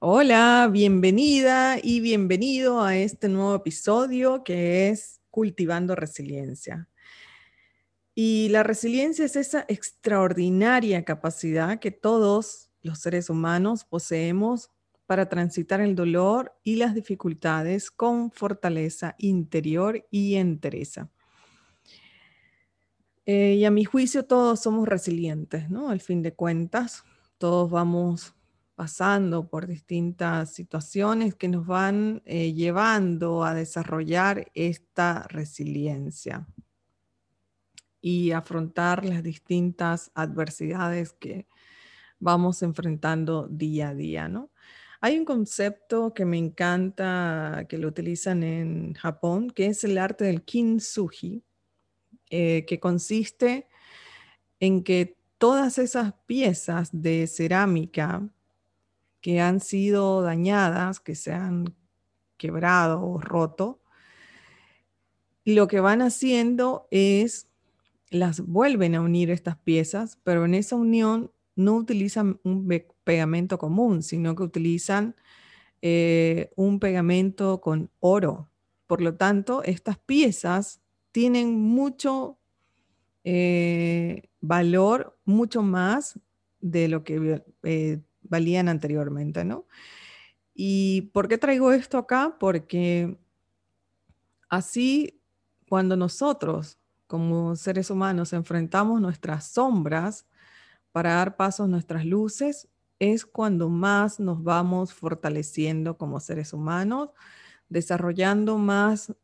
Hola, bienvenida y bienvenido a este nuevo episodio que es Cultivando Resiliencia. Y la resiliencia es esa extraordinaria capacidad que todos los seres humanos poseemos para transitar el dolor y las dificultades con fortaleza interior y entereza. Eh, y a mi juicio todos somos resilientes, ¿no? Al fin de cuentas, todos vamos pasando por distintas situaciones que nos van eh, llevando a desarrollar esta resiliencia y afrontar las distintas adversidades que vamos enfrentando día a día, ¿no? Hay un concepto que me encanta, que lo utilizan en Japón, que es el arte del kintsugi, eh, que consiste en que todas esas piezas de cerámica que han sido dañadas, que se han quebrado o roto, lo que van haciendo es las vuelven a unir estas piezas, pero en esa unión no utilizan un pegamento común, sino que utilizan eh, un pegamento con oro. Por lo tanto, estas piezas tienen mucho eh, valor, mucho más de lo que eh, valían anteriormente, ¿no? ¿Y por qué traigo esto acá? Porque así, cuando nosotros, como seres humanos, enfrentamos nuestras sombras para dar paso a nuestras luces, es cuando más nos vamos fortaleciendo como seres humanos, desarrollando más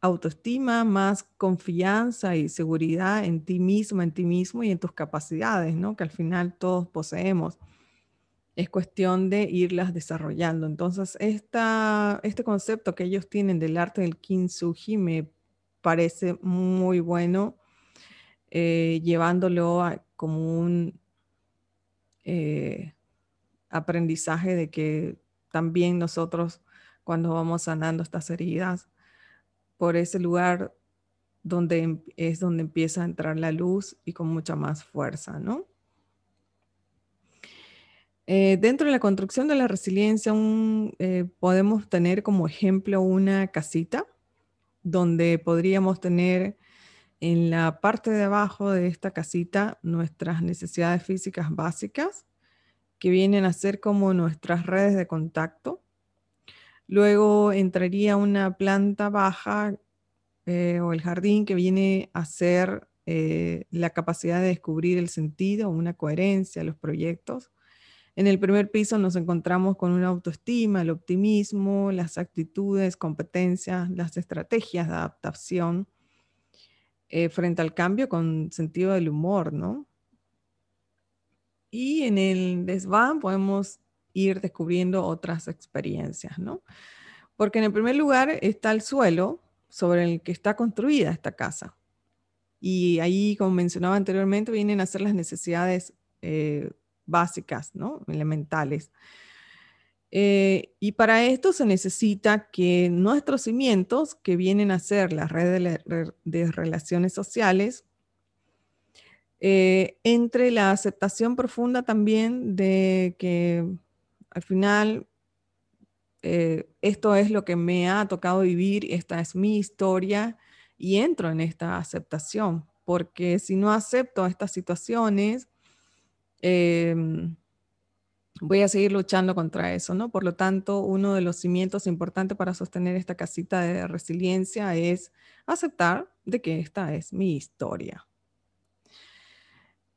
autoestima, más confianza y seguridad en ti mismo, en ti mismo y en tus capacidades, ¿no? Que al final todos poseemos. Es cuestión de irlas desarrollando. Entonces, esta, este concepto que ellos tienen del arte del kintsugi me parece muy bueno, eh, llevándolo como un eh, aprendizaje de que también nosotros, cuando vamos sanando estas heridas, por ese lugar donde em, es donde empieza a entrar la luz y con mucha más fuerza, ¿no? Eh, dentro de la construcción de la resiliencia eh, podemos tener como ejemplo una casita donde podríamos tener en la parte de abajo de esta casita nuestras necesidades físicas básicas que vienen a ser como nuestras redes de contacto Luego entraría una planta baja eh, o el jardín que viene a ser la capacidad de descubrir el sentido, una coherencia los proyectos. En el primer piso nos encontramos con una autoestima, el optimismo, las actitudes, competencias, las estrategias de adaptación eh, frente al cambio con sentido del humor, ¿no? Y en el desván podemos ir descubriendo otras experiencias, ¿no? Porque en el primer lugar está el suelo sobre el que está construida esta casa. Y ahí, como mencionaba anteriormente, vienen a ser las necesidades eh, básicas, ¿no? Elementales. Eh, y para esto se necesita que nuestros cimientos, que vienen a ser las redes de, relaciones sociales, eh, entre la aceptación profunda también de que al final, eh, esto es lo que me ha tocado vivir, esta es mi historia y entro en esta aceptación, porque si no acepto estas situaciones, em, voy a seguir luchando contra eso, ¿no? Por lo tanto, uno de los cimientos importantes para sostener esta casita de resiliencia es aceptar de que esta es mi historia.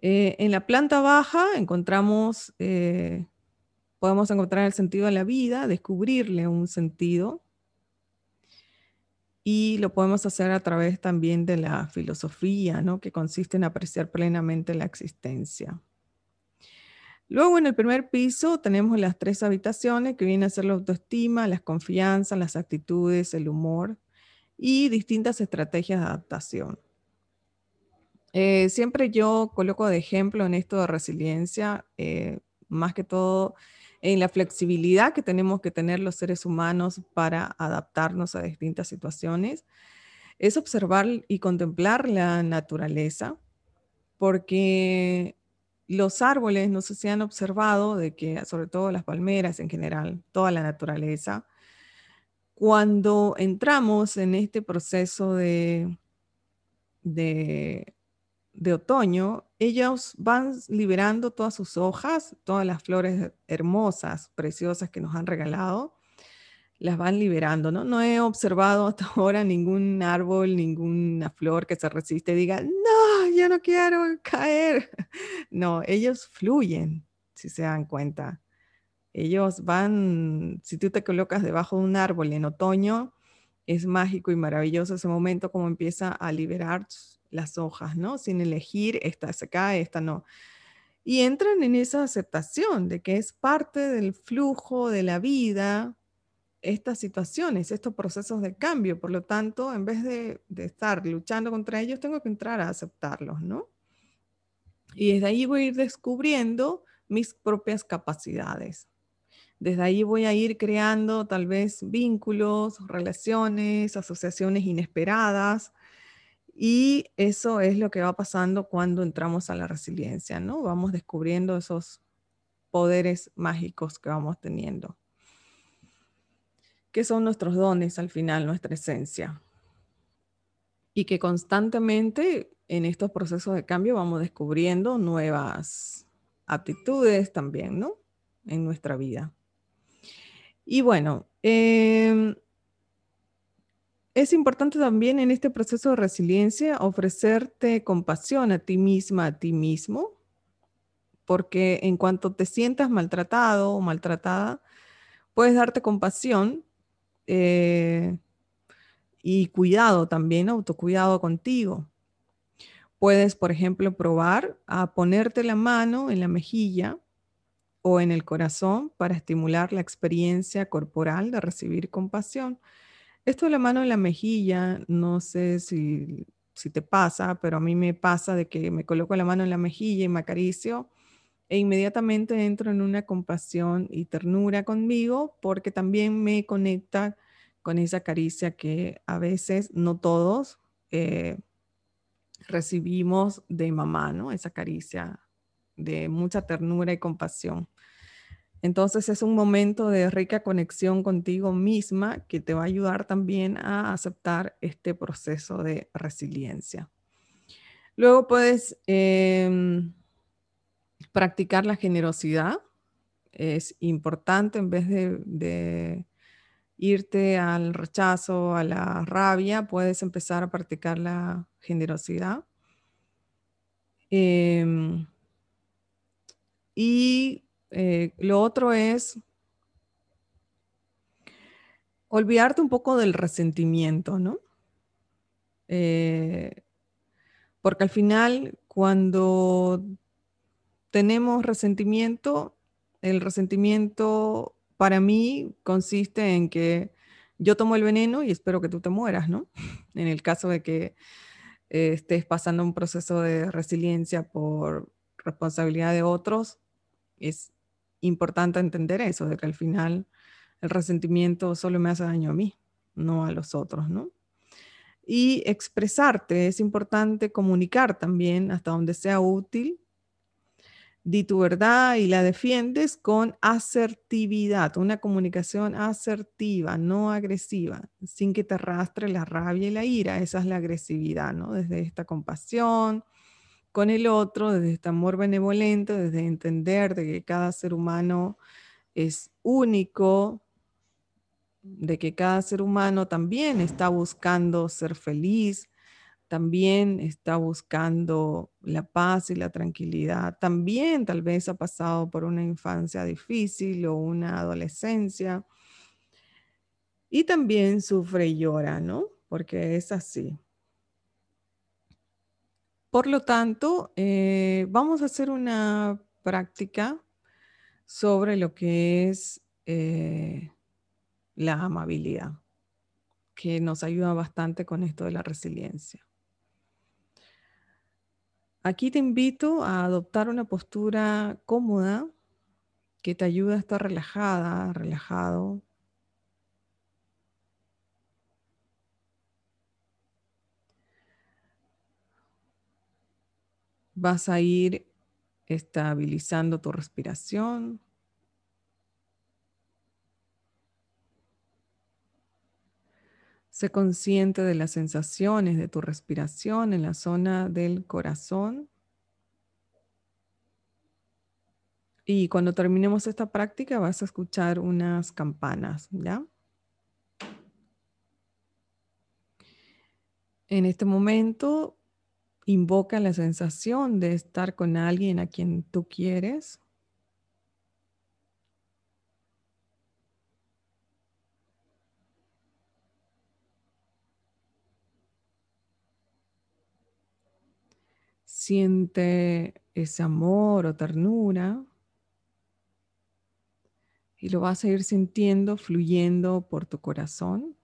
Eh, en la planta baja encontramos eh, podemos encontrar el sentido de la vida, descubrirle un sentido. Y lo podemos hacer a través también de la filosofía, ¿no? que consiste en apreciar plenamente la existencia. Luego en el primer piso tenemos las tres habitaciones que vienen a ser la autoestima, las confianzas, las actitudes, el humor y distintas estrategias de adaptación. Eh, siempre yo coloco de ejemplo en esto de resiliencia, eh, más que todo en la flexibilidad que tenemos que tener los seres humanos para adaptarnos a distintas situaciones, es observar y contemplar la naturaleza, porque los árboles, no sé si han observado, de que sobre todo las palmeras en general, toda la naturaleza, cuando entramos en este proceso de, de, de otoño, ellos van liberando todas sus hojas, todas las flores hermosas, preciosas que nos han regalado, las van liberando, ¿no? No he observado hasta ahora ningún árbol, ninguna flor que se resiste y diga, no, yo no quiero caer. No, ellos fluyen, si se dan cuenta. Ellos van, si tú te colocas debajo de un árbol en otoño, es mágico y maravilloso ese momento como empieza a liberar las hojas, ¿no? Sin elegir, esta se cae, esta no. Y entran en esa aceptación de que es parte del flujo de la vida, estas situaciones, estos procesos de cambio. Por lo tanto, en vez de, estar luchando contra ellos, tengo que entrar a aceptarlos, ¿no? Y desde ahí voy a ir descubriendo mis propias capacidades. Desde ahí voy a ir creando tal vez vínculos, relaciones, asociaciones inesperadas. Y eso es lo que va pasando cuando entramos a la resiliencia, ¿no? Vamos descubriendo esos poderes mágicos que vamos teniendo que son nuestros dones al final, nuestra esencia. Y que constantemente en estos procesos de cambio vamos descubriendo nuevas aptitudes también, ¿no? En nuestra vida. Y bueno, em, es importante también en este proceso de resiliencia ofrecerte compasión a ti misma, a ti mismo, porque en cuanto te sientas maltratado o maltratada, puedes darte compasión eh, y cuidado también, autocuidado contigo. Puedes, por ejemplo, probar a ponerte la mano en la mejilla o en el corazón para estimular la experiencia corporal de recibir compasión. Esto de la mano en la mejilla, no sé si, si te pasa, pero a mí me pasa de que me coloco la mano en la mejilla y me acaricio e inmediatamente entro en una compasión y ternura conmigo porque también me conecta con esa caricia que a veces, no todos, eh, recibimos de mamá, ¿no? Esa caricia de mucha ternura y compasión. Entonces es un momento de rica conexión contigo misma que te va a ayudar también a aceptar este proceso de resiliencia. Luego puedes em, practicar la generosidad. Es importante en vez de, irte al rechazo, a la rabia, puedes empezar a practicar la generosidad. Em, y eh, lo otro es olvidarte un poco del resentimiento, ¿no? Eh, porque al final, cuando tenemos resentimiento, el resentimiento para mí consiste en que yo tomo el veneno y espero que tú te mueras, ¿no? En el caso de que eh, estés pasando un proceso de resiliencia por responsabilidad de otros, es importante entender eso, de que al final el resentimiento solo me hace daño a mí, no a los otros, ¿no? Y expresarte, es importante comunicar también hasta donde sea útil di tu verdad y la defiendes con asertividad, una comunicación asertiva, no agresiva, sin que te arrastre la rabia y la ira. Esa es la agresividad, ¿no? Desde esta compasión con el otro, desde este amor benevolente, desde entender de que cada ser humano es único, de que cada ser humano también está buscando ser feliz, también está buscando la paz y la tranquilidad, también tal vez ha pasado por una infancia difícil o una adolescencia y también sufre y llora, ¿no? Porque es así. Por lo tanto, eh, vamos a hacer una práctica sobre lo que es eh, la amabilidad, que nos ayuda bastante con esto de la resiliencia. Aquí te invito a adoptar una postura cómoda que te ayude a estar relajada, relajado. Vas a ir estabilizando tu respiración. Sé consciente de las sensaciones de tu respiración en la zona del corazón. Y cuando terminemos esta práctica vas a escuchar unas campanas, ¿ya? En este momento invoca la sensación de estar con alguien a quien tú quieres. Siente ese amor o ternura y lo vas a ir sintiendo fluyendo por tu corazón.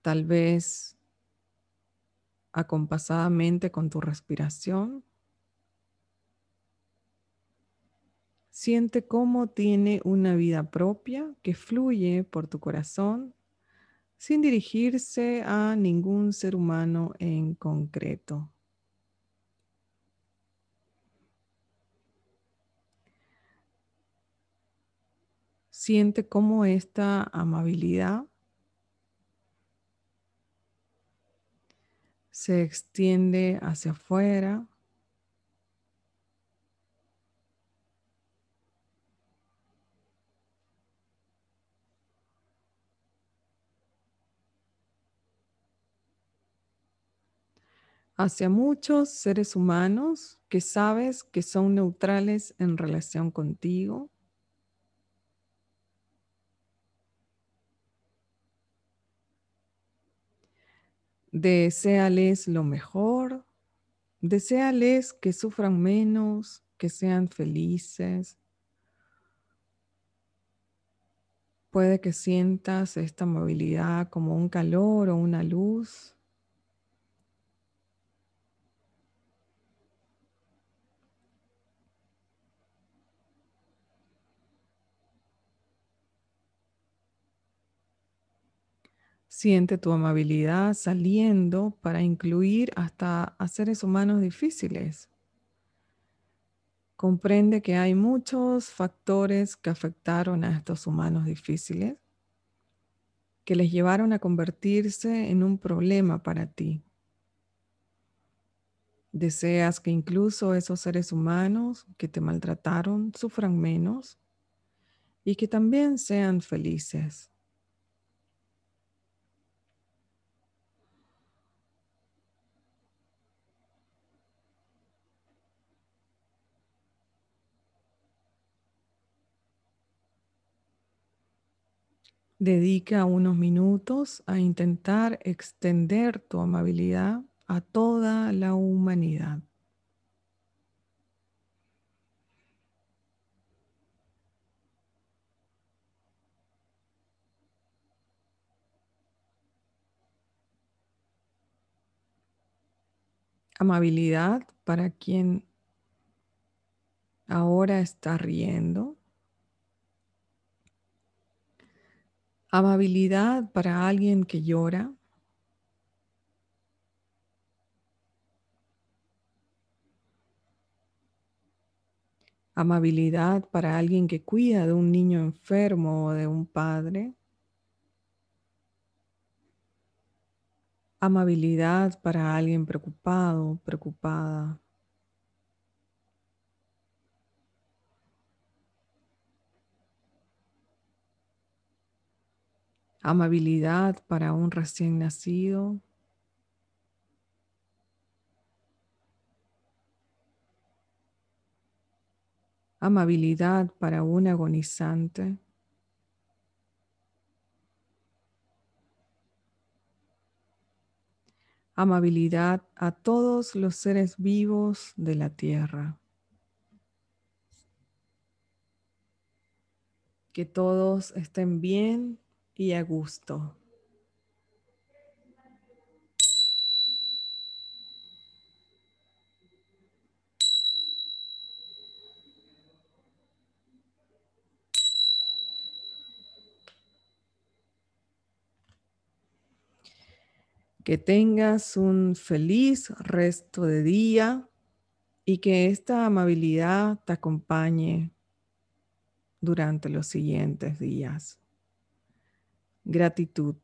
Tal vez acompasadamente con tu respiración. Siente cómo tiene una vida propia que fluye por tu corazón sin dirigirse a ningún ser humano en concreto. Siente cómo esta amabilidad se extiende hacia afuera. Hacia muchos seres humanos que sabes que son neutrales en relación contigo. Deseales lo mejor, deseales que sufran menos, que sean felices. Puede que sientas esta movilidad como un calor o una luz. Siente tu amabilidad saliendo para incluir hasta a seres humanos difíciles. Comprende que hay muchos factores que afectaron a estos humanos difíciles, que les llevaron a convertirse en un problema para ti. Deseas que incluso esos seres humanos que te maltrataron sufran menos y que también sean felices. Dedica unos minutos a intentar extender tu amabilidad a toda la humanidad. Amabilidad para quien ahora está riendo. Amabilidad para alguien que llora. Amabilidad para alguien que cuida de un niño enfermo o de un padre. Amabilidad para alguien preocupado, preocupada. Amabilidad para un recién nacido. Amabilidad para un agonizante. Amabilidad a todos los seres vivos de la tierra. Que todos estén bien y a gusto. Que tengas un feliz resto de día Y que esta amabilidad te acompañe durante los siguientes días. Gratitud.